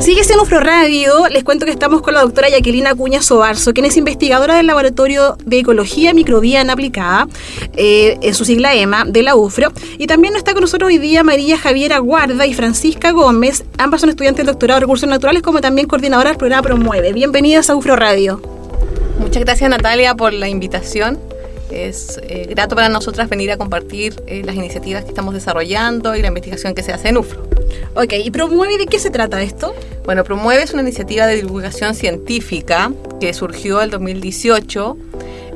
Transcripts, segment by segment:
Sigue siendo Ufro Radio. Les cuento que estamos con la doctora Jacqueline Cuña Sobarzo, quien es investigadora del Laboratorio de Ecología Microbiana Aplicada, eh, en su sigla EMA, de la UFRO. Y también está con nosotros hoy día María Javiera Guarda y Francisca Gómez. Ambas son estudiantes del doctorado de Recursos Naturales, como también coordinadoras del programa Promueve. Bienvenidas a Ufro Radio. Muchas gracias Natalia por la invitación. Es eh, grato para nosotras venir a compartir eh, las iniciativas que estamos desarrollando y la investigación que se hace en UFRO. Ok, ¿y Promueve de qué se trata esto? Bueno, Promueve es una iniciativa de divulgación científica que surgió en 2018.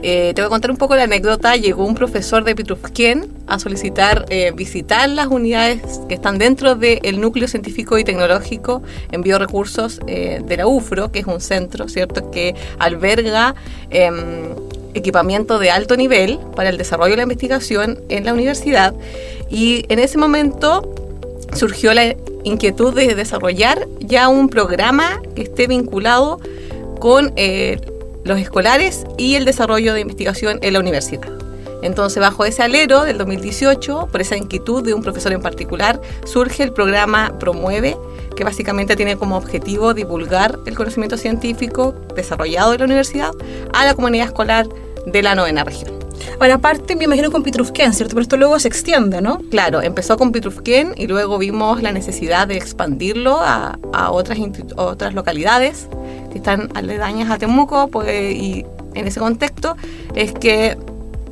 Eh, te voy a contar un poco la anécdota. Llegó un profesor de Pitrufquén a solicitar eh, visitar las unidades que están dentro del núcleo científico y tecnológico en biorecursos eh, de la UFRO, que es un centro, ¿cierto?, que alberga em, equipamiento de alto nivel para el desarrollo de la investigación en la universidad. Y en ese momento surgió la inquietud de desarrollar ya un programa que esté vinculado con eh, los escolares y el desarrollo de investigación en la universidad. Entonces, bajo ese alero del 2018, por esa inquietud de un profesor en particular, surge el programa Promueve, que básicamente tiene como objetivo divulgar el conocimiento científico desarrollado en la universidad a la comunidad escolar de la novena región. Ahora, aparte, me imagino con Pitrufquén, ¿cierto? Pero esto luego se extiende, ¿no? Claro, empezó con Pitrufquén y luego vimos la necesidad de expandirlo a, otras, otras localidades que están aledañas a Temuco, pues, y en ese contexto es que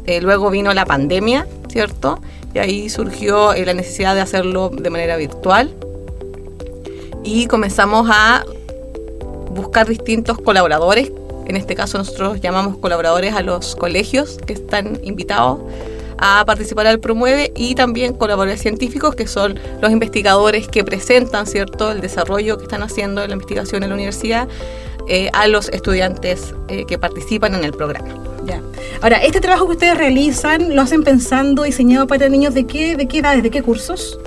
eh, luego vino la pandemia, ¿cierto? Y ahí surgió eh, la necesidad de hacerlo de manera virtual y comenzamos a buscar distintos colaboradores en este caso nosotros llamamos colaboradores a los colegios que están invitados a participar al Promueve y también colaboradores científicos que son los investigadores que presentan cierto el desarrollo que están haciendo en la investigación en la universidad eh, a los estudiantes que participan en el programa. Ya. Ahora, este trabajo que ustedes realizan, ¿lo hacen pensando, diseñado para niños de qué, de qué edades, de qué cursos?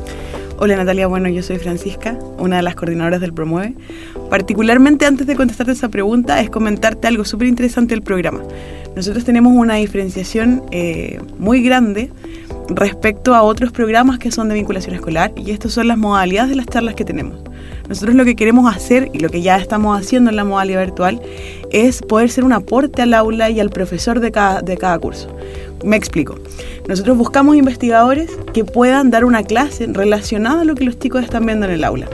Hola Natalia, bueno, yo soy Francisca, una de las coordinadoras del Promueve. Particularmente antes de contestarte esa pregunta es comentarte algo súper interesante del programa. Nosotros tenemos una diferenciación eh, muy grande respecto a otros programas que son de vinculación escolar y estas son las modalidades de las charlas que tenemos. Nosotros lo que queremos hacer y lo que ya estamos haciendo en la modalidad virtual es poder ser un aporte al aula y al profesor de cada, de cada curso. Me explico. Nosotros buscamos investigadores que puedan dar una clase relacionada a lo que los chicos están viendo en el aula.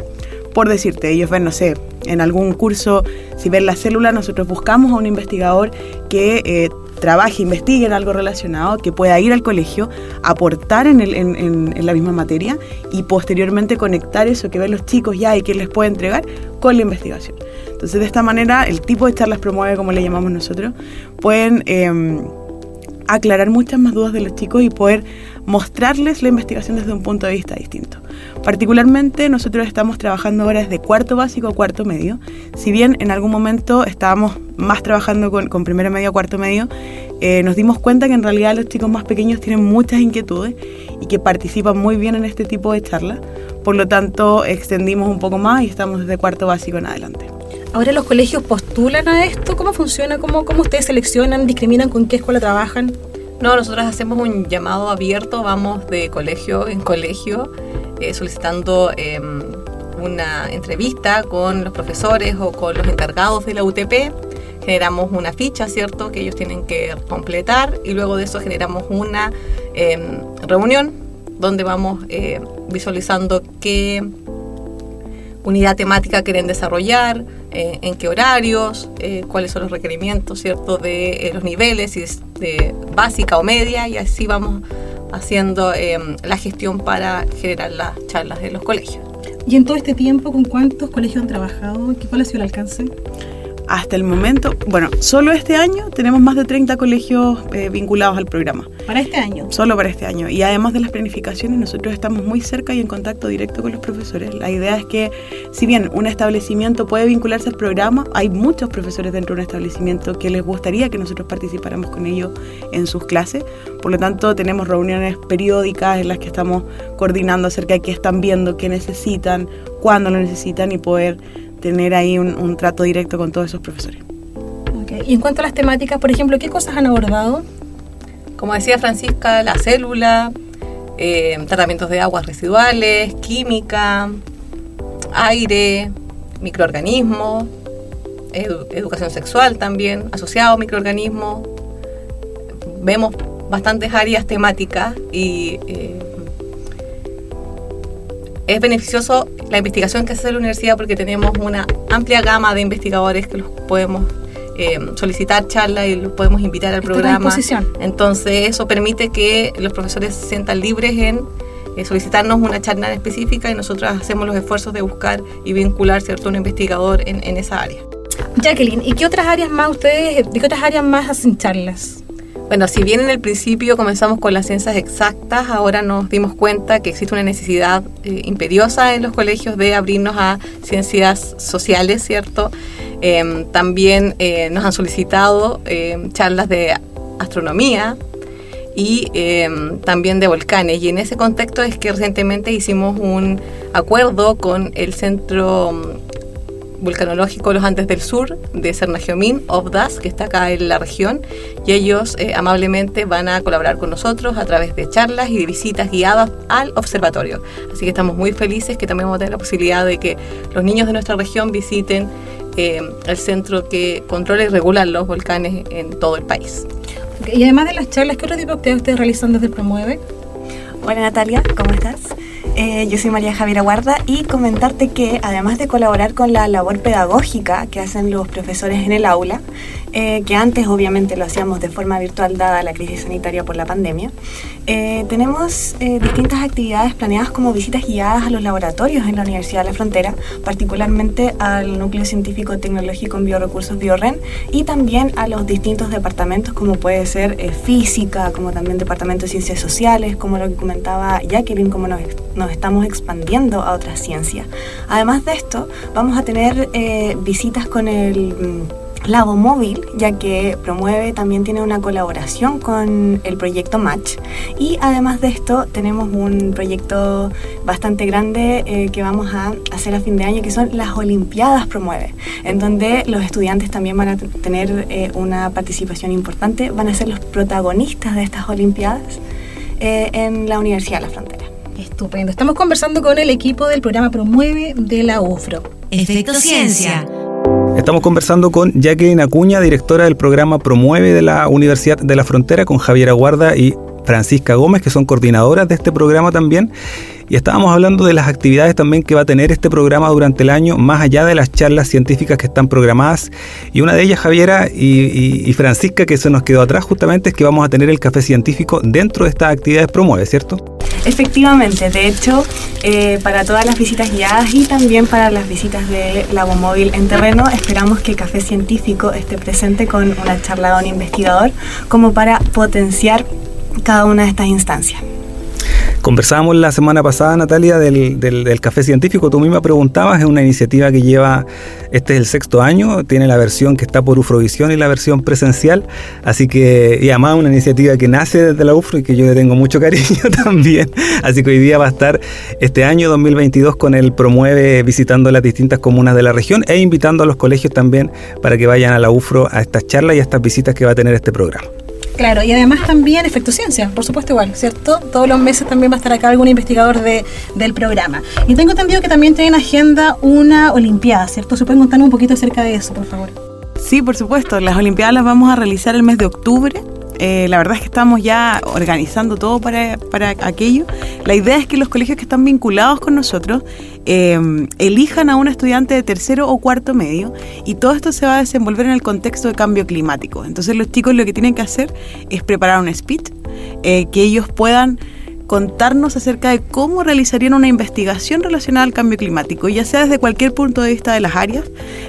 Por decirte, ellos ven, no sé, en algún curso, si ven la célula, nosotros buscamos a un investigador que eh, trabaje, investigue en algo relacionado, que pueda ir al colegio, aportar en, en, la misma materia y posteriormente conectar eso que ven los chicos ya y que les puede entregar con la investigación. Entonces, de esta manera, el tipo de charlas promueve, como le llamamos nosotros, pueden... Em, aclarar muchas más dudas de los chicos y poder mostrarles la investigación desde un punto de vista distinto. Particularmente nosotros estamos trabajando ahora desde cuarto básico a cuarto medio. Si bien en algún momento estábamos más trabajando con, primero medio a cuarto medio, eh, nos dimos cuenta que en realidad los chicos más pequeños tienen muchas inquietudes y que participan muy bien en este tipo de charlas. Por lo tanto, extendimos un poco más y estamos desde cuarto básico en adelante. Ahora los colegios postulan a esto. ¿Cómo funciona? ¿Cómo, cómo ustedes seleccionan, discriminan con qué escuela trabajan? No, nosotros hacemos un llamado abierto, vamos de colegio en colegio, eh, solicitando em, una entrevista con los profesores o con los encargados de la UTP. Generamos una ficha, ¿cierto?, que ellos tienen que completar y luego de eso generamos una em, reunión donde vamos eh, visualizando qué unidad temática quieren desarrollar, eh, en qué horarios, eh, cuáles son los requerimientos, ¿cierto?, de eh, los niveles, si es de básica o media, y así vamos haciendo la gestión para generar las charlas de los colegios. ¿Y en todo este tiempo con cuántos colegios han trabajado? ¿Cuál ha sido el alcance? Hasta el momento, bueno, solo este año tenemos más de 30 colegios eh, vinculados al programa. ¿Para este año? Solo para este año. Y además de las planificaciones, nosotros estamos muy cerca y en contacto directo con los profesores. La idea es que, si bien un establecimiento puede vincularse al programa, hay muchos profesores dentro de un establecimiento que les gustaría que nosotros participáramos con ellos en sus clases. Por lo tanto, tenemos reuniones periódicas en las que estamos coordinando acerca de qué están viendo, qué necesitan, cuándo lo necesitan y poder tener ahí un, trato directo con todos esos profesores. Y en cuanto a las temáticas, por ejemplo, ¿qué cosas han abordado? Como decía Francisca, la célula, eh, tratamientos de aguas residuales, química, aire, microorganismos, educación sexual también, asociado a microorganismos. Vemos bastantes áreas temáticas y eh, es beneficioso la investigación que hace la universidad porque tenemos una amplia gama de investigadores que los podemos eh, solicitar charlas y los podemos invitar al programa. Entonces eso permite que los profesores se sientan libres en eh, solicitarnos una charla específica y nosotros hacemos los esfuerzos de buscar y vincular cierto un investigador en, en esa área. Jacqueline, ¿y qué otras áreas más ustedes, de qué otras áreas más hacen charlas? Bueno, si bien en el principio comenzamos con las ciencias exactas, ahora nos dimos cuenta que existe una necesidad eh, imperiosa en los colegios de abrirnos a ciencias sociales, ¿cierto? Em, también eh, nos han solicitado em, charlas de astronomía y em, también de volcanes. Y en ese contexto es que recientemente hicimos un acuerdo con el Centro vulcanológico Los Andes del Sur de Cernagiomín, OVDAS, que está acá en la región, y ellos eh, amablemente van a colaborar con nosotros a través de charlas y de visitas guiadas al observatorio. Así que estamos muy felices que también vamos a tener la posibilidad de que los niños de nuestra región visiten eh, el centro que controla y regula los volcanes en todo el país. y además de las charlas, ¿qué otro tipo de actividades ustedes realizan desde Promueve? Hola Natalia, ¿cómo estás? Eh, yo soy María Javiera Guarda y comentarte que además de colaborar con la labor pedagógica que hacen los profesores en el aula, eh, que antes obviamente lo hacíamos de forma virtual dada la crisis sanitaria por la pandemia. Eh, tenemos eh, distintas actividades planeadas como visitas guiadas a los laboratorios en la Universidad de la Frontera, particularmente al Núcleo Científico Tecnológico en Biorrecursos BioRen y también a los distintos departamentos como puede ser física, como también departamento de ciencias sociales, como lo que comentaba Jacqueline, como nos, nos estamos expandiendo a otras ciencias. Además de esto, vamos a tener visitas con el Labo Móvil, ya que promueve, también tiene una colaboración con el proyecto Match. Y además de esto, tenemos un proyecto bastante grande eh, que vamos a hacer a fin de año, que son las Olimpiadas Promueve, en donde los estudiantes también van a tener eh, una participación importante, van a ser los protagonistas de estas Olimpiadas eh, en la Universidad de la Frontera. Estupendo. Estamos conversando con el equipo del programa Promueve de la UFRO. Efecto Ciencia Estamos conversando con Jacqueline Acuña, directora del programa Promueve de la Universidad de la Frontera, con Javier Aguarda y Francisca Gómez, que son coordinadoras de este programa también. Y estábamos hablando de las actividades también que va a tener este programa durante el año, más allá de las charlas científicas que están programadas. Y una de ellas, Javiera y, Francisca, que se nos quedó atrás justamente, es que vamos a tener el café científico dentro de estas actividades Promueve, ¿cierto? Efectivamente, de hecho, eh, para todas las visitas guiadas y también para las visitas de Labomóvil en terreno, esperamos que Café Científico esté presente con una charla de un investigador como para potenciar cada una de estas instancias. Conversábamos la semana pasada, Natalia, del, del, café científico. Tú misma preguntabas, es una iniciativa que lleva, este es el sexto año, tiene la versión que está por Ufrovisión y la versión presencial. Así que, y además una iniciativa que nace desde la UFRO y que yo le tengo mucho cariño también. Así que hoy día va a estar este año 2022 con el Promueve visitando las distintas comunas de la región e invitando a los colegios también para que vayan a la UFRO a estas charlas y a estas visitas que va a tener este programa. Claro, y además también Efecto Ciencia, por supuesto igual, ¿cierto? Todos los meses también va a estar acá algún investigador de, del programa. Y tengo entendido que también tienen agenda una Olimpiada, ¿cierto? ¿Se pueden contar un poquito acerca de eso, por favor? Sí, por supuesto. Las Olimpiadas las vamos a realizar el mes de octubre eh, la verdad es que estamos ya organizando todo para, aquello. La idea es que los colegios que están vinculados con nosotros eh, elijan a un estudiante de tercero o cuarto medio y todo esto se va a desenvolver en el contexto de cambio climático. Entonces los chicos lo que tienen que hacer es preparar un speech eh, que ellos puedan contarnos acerca de cómo realizarían una investigación relacionada al cambio climático, ya sea desde cualquier punto de vista de las áreas.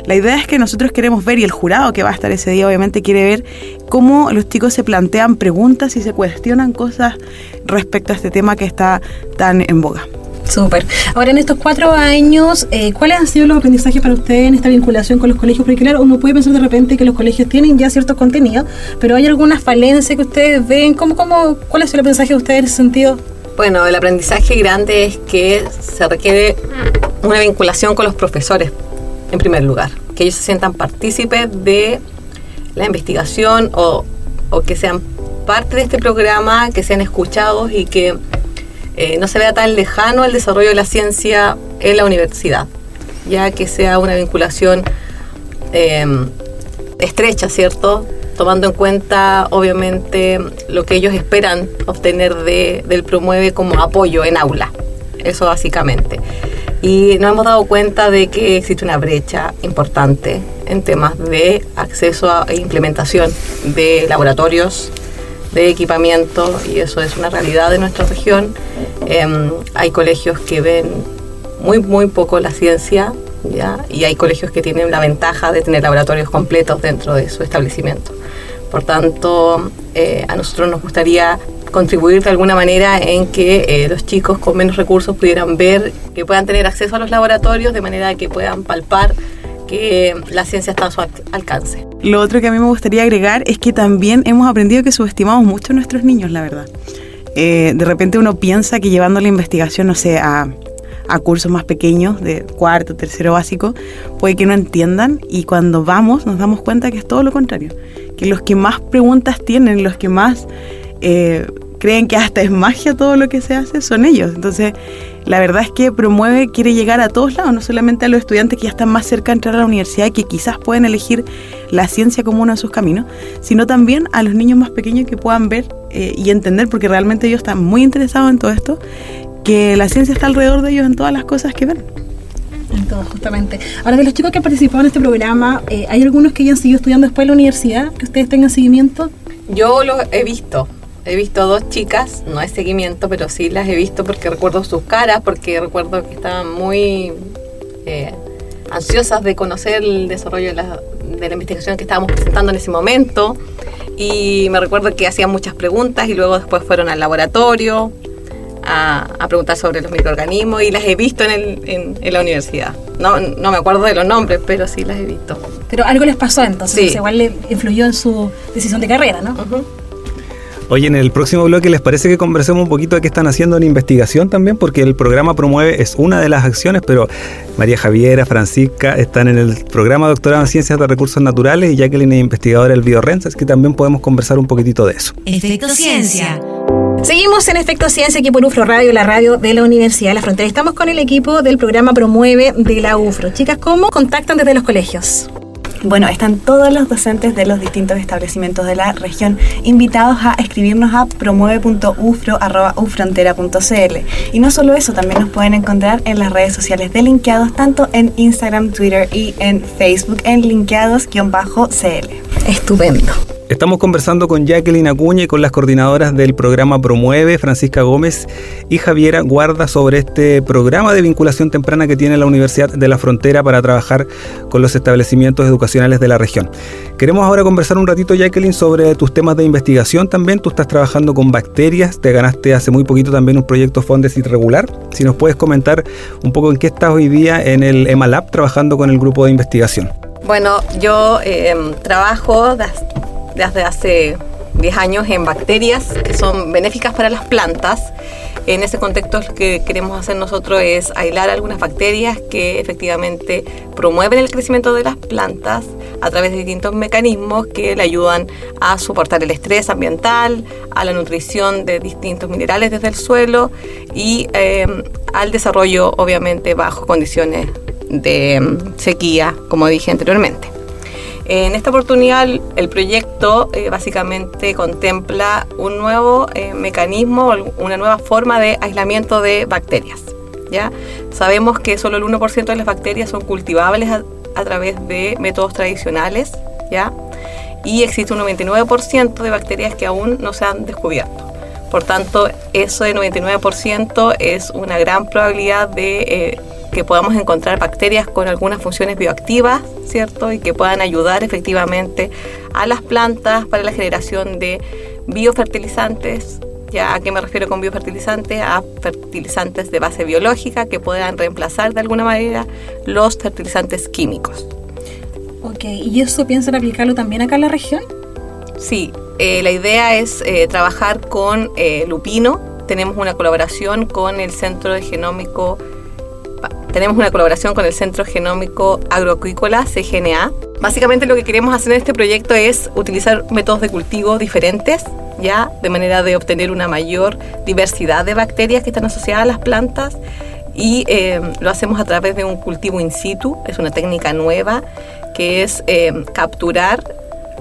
La idea es que nosotros queremos ver, y el jurado que va a estar ese día obviamente quiere ver, cómo los chicos se plantean preguntas y se cuestionan cosas respecto a este tema que está tan en boga. Súper. Ahora, en estos cuatro años, eh, ¿cuáles han sido los aprendizajes para ustedes en esta vinculación con los colegios? Porque claro, uno puede pensar de repente que los colegios tienen ya ciertos contenidos, pero ¿hay algunas falencias que ustedes ven? ¿Cómo, cómo, ¿Cuál es el aprendizaje de ustedes en ese sentido? Bueno, el aprendizaje grande es que se requiere una vinculación con los profesores, en primer lugar, que ellos se sientan partícipes de la investigación o, o que sean parte de este programa, que sean escuchados y que eh, no se vea tan lejano el desarrollo de la ciencia en la universidad, ya que sea una vinculación em, estrecha, ¿cierto? Tomando en cuenta, obviamente, lo que ellos esperan obtener de, del promueve como apoyo en aula. Eso básicamente. Y nos hemos dado cuenta de que existe una brecha importante en temas de acceso a, e implementación de laboratorios, de equipamiento y eso es una realidad de nuestra región. Em, hay colegios que ven muy, muy poco la ciencia y hay colegios que tienen la ventaja de tener laboratorios completos dentro de su establecimiento. Por tanto, eh, a nosotros nos gustaría contribuir de alguna manera en que eh, los chicos con menos recursos pudieran ver, que puedan tener acceso a los laboratorios de manera que puedan palpar que la ciencia está a su alcance. Lo otro que a mí me gustaría agregar es que también hemos aprendido que subestimamos mucho a nuestros niños, la verdad. Eh, de repente uno piensa que llevando la investigación, no sé, a, a cursos más pequeños, de cuarto, tercero básico, puede que no entiendan y cuando vamos nos damos cuenta que es todo lo contrario, que los que más preguntas tienen, los que más eh, creen que hasta es magia todo lo que se hace, son ellos. Entonces, la verdad es que Promueve quiere llegar a todos lados, no solamente a los estudiantes que ya están más cerca de entrar a la universidad y que quizás pueden elegir la ciencia como uno de sus caminos, sino también a los niños más pequeños que puedan ver eh, y entender, porque realmente ellos están muy interesados en todo esto, que la ciencia está alrededor de ellos en todas las cosas que ven. En todo, justamente. Ahora, de los chicos que han participado en este programa, eh, ¿hay algunos que hayan seguido estudiando después de la universidad? ¿Que ustedes tengan seguimiento? Yo lo he visto, he visto dos chicas, no hay seguimiento, pero sí las he visto porque recuerdo sus caras, porque recuerdo que estaban muy eh, ansiosas de conocer el desarrollo de la, de la investigación que estábamos presentando en ese momento. Y me recuerdo que hacían muchas preguntas y luego después fueron al laboratorio a, a preguntar sobre los microorganismos y las he visto en, el, en, en, la universidad. No, no me acuerdo de los nombres, pero sí las he visto. Pero algo les pasó entonces, sí. igual le influyó en su decisión de carrera, ¿no? Uh -huh. Oye, en el próximo bloque, ¿les parece que conversemos un poquito de qué están haciendo en investigación también? Porque el programa Promueve es una de las acciones, pero María Javiera, Francisca están en el programa Doctorado en Ciencias de Recursos Naturales y Jacqueline es investigadora del Biorenza, es que también podemos conversar un poquitito de eso. Efecto Ciencia. Seguimos en Efecto Ciencia aquí por UFRO Radio, la radio de la Universidad de la Frontera. Estamos con el equipo del programa Promueve de la UFRO. Chicas, ¿cómo contactan desde los colegios? Bueno, están todos los docentes de los distintos establecimientos de la región invitados a escribirnos a promueve.ufro.ufrontera.cl. Y no solo eso, también nos pueden encontrar en las redes sociales de Linkeados, tanto en Instagram, Twitter y en Facebook en linkeados-cl. Estupendo. Estamos conversando con Jacqueline Acuña y con las coordinadoras del programa Promueve, Francisca Gómez y Javiera Guarda, sobre este programa de vinculación temprana que tiene la Universidad de la Frontera para trabajar con los establecimientos educacionales de la región. Queremos ahora conversar un ratito, Jacqueline, sobre tus temas de investigación también. Tú estás trabajando con bacterias, te ganaste hace muy poquito también un proyecto Fondesit regular. Si nos puedes comentar un poco en qué estás hoy día en el EMALAB trabajando con el grupo de investigación. Bueno, yo eh, trabajo desde hace 10 años en bacterias que son benéficas para las plantas. En ese contexto lo que queremos hacer nosotros es aislar algunas bacterias que efectivamente promueven el crecimiento de las plantas a través de distintos mecanismos que le ayudan a soportar el estrés ambiental, a la nutrición de distintos minerales desde el suelo y eh, al desarrollo obviamente bajo condiciones de sequía, como dije anteriormente. En esta oportunidad el proyecto eh, básicamente contempla un nuevo eh, mecanismo, una nueva forma de aislamiento de bacterias. ¿ya? Sabemos que solo el 1% de las bacterias son cultivables a, a, través de métodos tradicionales ¿ya? y existe un 99% de bacterias que aún no se han descubierto. Por tanto, eso de 99% es una gran probabilidad de eh, que podamos encontrar bacterias con algunas funciones bioactivas, ¿cierto? Y que puedan ayudar efectivamente a las plantas para la generación de biofertilizantes. ¿Ya a qué me refiero con biofertilizantes? A fertilizantes de base biológica que puedan reemplazar de alguna manera los fertilizantes químicos. Ok, ¿y eso piensan aplicarlo también acá en la región? Sí, eh, la idea es eh, trabajar con eh, Lupino. Tenemos una colaboración con el Centro de Genómico tenemos una colaboración con el Centro Genómico Agroacuícola, CGNA. Básicamente lo que queremos hacer en este proyecto es utilizar métodos de cultivo diferentes, ya, de manera de obtener una mayor diversidad de bacterias que están asociadas a las plantas y eh, lo hacemos a través de un cultivo in situ, es una técnica nueva que es eh, capturar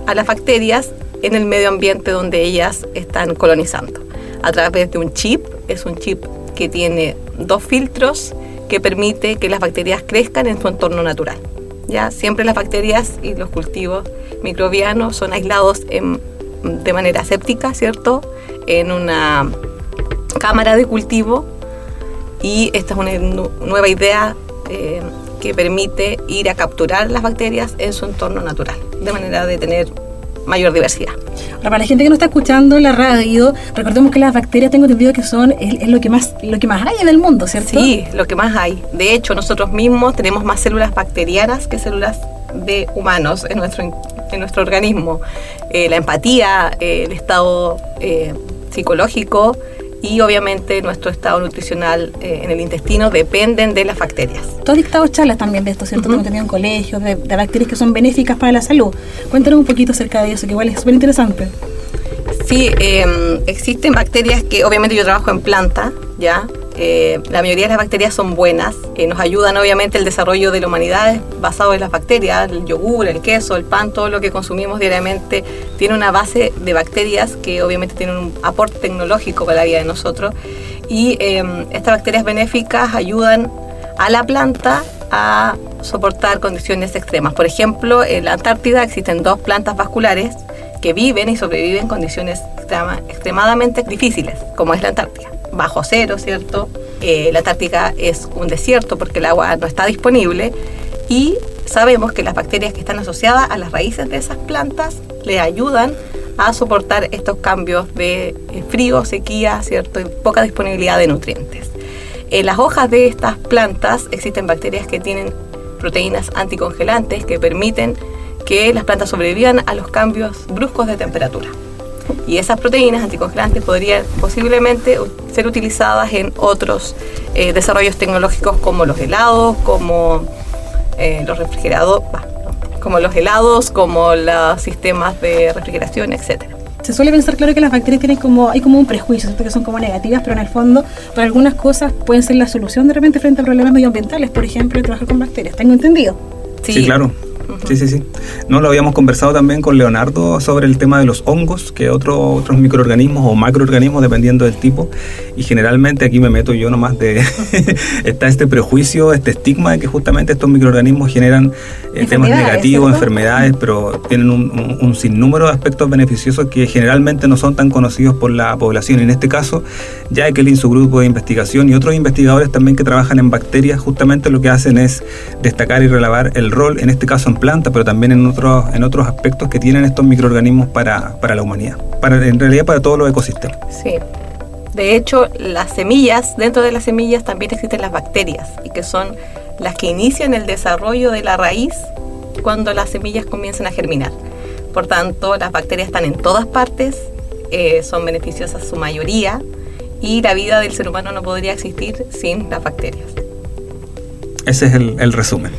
a las bacterias en el medio ambiente donde ellas están colonizando. A través de un chip, es un chip que tiene dos filtros que permite que las bacterias crezcan en su entorno natural. Ya siempre las bacterias y los cultivos microbianos son aislados de manera séptica, ¿cierto? En una cámara de cultivo y esta es una nueva idea eh, que permite ir a capturar las bacterias en su entorno natural, de manera de tener mayor diversidad. Para la gente que no está escuchando la radio, recordemos que las bacterias tengo entendido que son es, lo que más lo que más hay en el mundo, ¿cierto? Sí, lo que más hay. De hecho, nosotros mismos tenemos más células bacterianas que células de humanos en nuestro en nuestro organismo. Eh, la empatía, eh, el estado eh, psicológico y obviamente nuestro estado nutricional eh, en el intestino dependen de las bacterias. Tú has dictado charlas también de esto, ¿cierto? Uh -huh. en colegios, de, de, bacterias que son benéficas para la salud. Cuéntanos un poquito acerca de eso, que igual es súper interesante. Sí, eh, existen bacterias que obviamente yo trabajo en planta, ¿ya? Eh, la mayoría de las bacterias son buenas, eh, nos ayudan obviamente el desarrollo de la humanidad basado en las bacterias, el yogur, el queso, el pan, todo lo que consumimos diariamente tiene una base de bacterias que obviamente tienen un aporte tecnológico para la vida de nosotros y eh, estas bacterias benéficas ayudan a la planta a soportar condiciones extremas. Por ejemplo, en la Antártida existen dos plantas vasculares que viven y sobreviven en condiciones extrema, extremadamente difíciles, como es la Antártida bajo cero, ¿cierto? Eh, la Antártica es un desierto porque el agua no está disponible y sabemos que las bacterias que están asociadas a las raíces de esas plantas le ayudan a soportar estos cambios de frío, sequía, ¿cierto? Y poca disponibilidad de nutrientes. En las hojas de estas plantas existen bacterias que tienen proteínas anticongelantes que permiten que las plantas sobrevivan a los cambios bruscos de temperatura y esas proteínas anticongelantes podrían posiblemente ser utilizadas en otros eh, desarrollos tecnológicos como los helados, como eh, los refrigeradores, como los helados, como los sistemas de refrigeración, etcétera. Se suele pensar, claro, que las bacterias tienen como, hay como un prejuicio, ¿cierto? que son como negativas, pero en el fondo, para algunas cosas pueden ser la solución de repente frente a problemas medioambientales, por ejemplo, trabajar con bacterias. ¿Tengo entendido? Sí, sí claro. Sí, sí, sí. No lo habíamos conversado también con Leonardo sobre el tema de los hongos, que otro, otros microorganismos o macroorganismos, dependiendo del tipo. Y generalmente aquí me meto yo nomás de. está este prejuicio, este estigma de que justamente estos microorganismos generan eh, temas negativos, ¿cierto? enfermedades, pero tienen un, un, un, sinnúmero de aspectos beneficiosos que generalmente no son tan conocidos por la población. En este caso, Jacqueline, su grupo de investigación y otros investigadores también que trabajan en bacterias, justamente lo que hacen es destacar y relevar el rol, en este caso en planta, pero también en otros, en otros aspectos que tienen estos microorganismos para, para la humanidad, para, en realidad para todos los ecosistemas. Sí. De hecho, las semillas, dentro de las semillas también existen las bacterias, y que son las que inician el desarrollo de la raíz cuando las semillas comienzan a germinar. Por tanto, las bacterias están en todas partes, eh, son beneficiosas su mayoría, y la vida del ser humano no podría existir sin las bacterias. Ese es el, el resumen.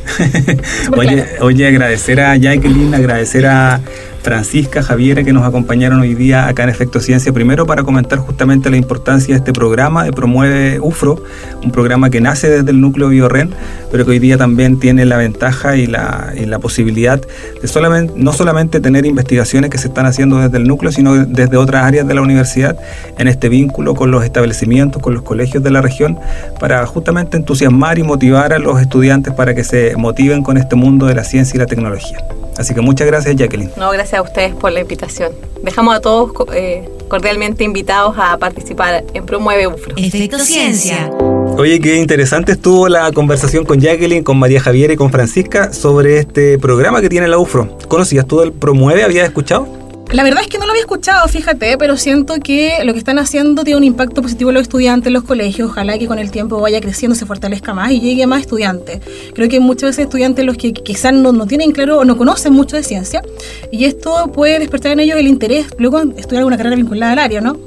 oye, oye, agradecer a Jacqueline, agradecer a Francisca, Javiera, que nos acompañaron hoy día acá en Efecto Ciencia, primero para comentar justamente la importancia de este programa de Promueve UFRO, un programa que nace desde el núcleo BioRen, pero que hoy día también tiene la ventaja y la, posibilidad de no solamente tener investigaciones que se están haciendo desde el núcleo, sino desde otras áreas de la universidad, en este vínculo con los establecimientos, con los colegios de la región, para justamente entusiasmar y motivar a los estudiantes para que se motiven con este mundo de la ciencia y la tecnología. Así que muchas gracias Jacqueline. No, gracias a ustedes por la invitación. Dejamos a todos eh, cordialmente invitados a participar en Promueve UFRO. Efecto Ciencia. Oye, qué interesante estuvo la conversación con Jacqueline, con María Javier y con Francisca sobre este programa que tiene la UFRO. ¿Conocías tú el Promueve? ¿Habías escuchado? La verdad es que no lo había escuchado, fíjate, pero siento que lo que están haciendo tiene un impacto positivo en los estudiantes en los colegios. Ojalá que con el tiempo vaya creciendo, se fortalezca más y llegue a más estudiantes. Creo que muchas veces estudiantes los que quizás no, no tienen claro o no conocen mucho de ciencia y esto puede despertar en ellos el interés luego estudiar alguna carrera vinculada al área, ¿no?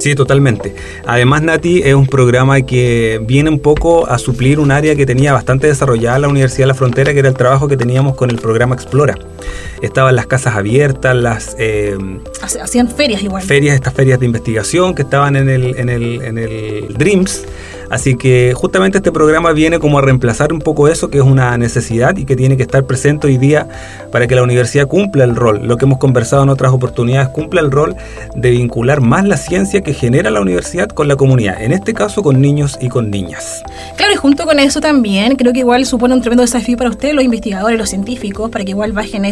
Sí, totalmente. Además, Nati es un programa que viene un poco a suplir un área que tenía bastante desarrollada la Universidad de la Frontera, que era el trabajo que teníamos con el programa Explora. Estaban las casas abiertas, las... Eh, Hacían ferias igual. Ferias, estas ferias de investigación que estaban en el, en el, en el DREAMS Así que justamente este programa viene como a reemplazar un poco eso, que es una necesidad y que tiene que estar presente hoy día para que la universidad cumpla el rol, lo que hemos conversado en otras oportunidades, cumpla el rol de vincular más la ciencia que genera la universidad con la comunidad, en este caso con niños y con niñas. Claro, y junto con eso también creo que igual supone un tremendo desafío para ustedes, los investigadores, los científicos, para que igual bajen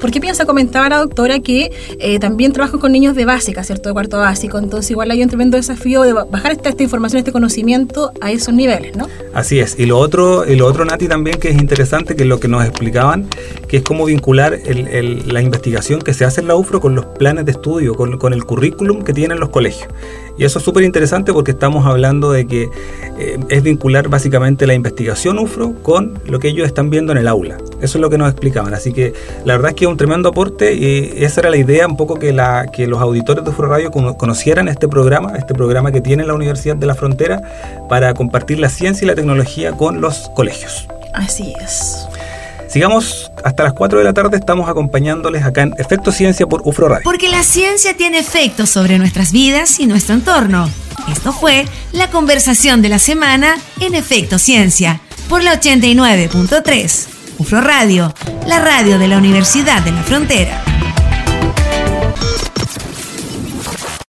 porque piensa, comentaba la doctora que eh, también trabajan con niños de básica, ¿cierto? De cuarto básico, entonces igual hay un tremendo desafío de bajar esta, información, este conocimiento a esos niveles, ¿no? Así es. Y lo otro, y lo otro Nati, también que es interesante, que es lo que nos explicaban, que es cómo vincular la investigación que se hace en la UFRO con los planes de estudio, con, el currículum que tienen los colegios. Y eso es súper interesante porque estamos hablando de que eh, es vincular básicamente la investigación UFRO con lo que ellos están viendo en el aula. Eso es lo que nos explicaban. Así que la verdad es que es un tremendo aporte y esa era la idea un poco que, la, que los auditores de UFRO Radio conocieran este programa, este programa que tiene la Universidad de la Frontera para compartir la ciencia y la tecnología con los colegios. Así es. Sigamos hasta las 4 de la tarde, estamos acompañándoles acá en Efecto Ciencia por UFRO Radio. Porque la ciencia tiene efectos sobre nuestras vidas y nuestro entorno. Esto fue la conversación de la semana en Efecto Ciencia por la 89.3. UFRO Radio, la radio de la Universidad de la Frontera.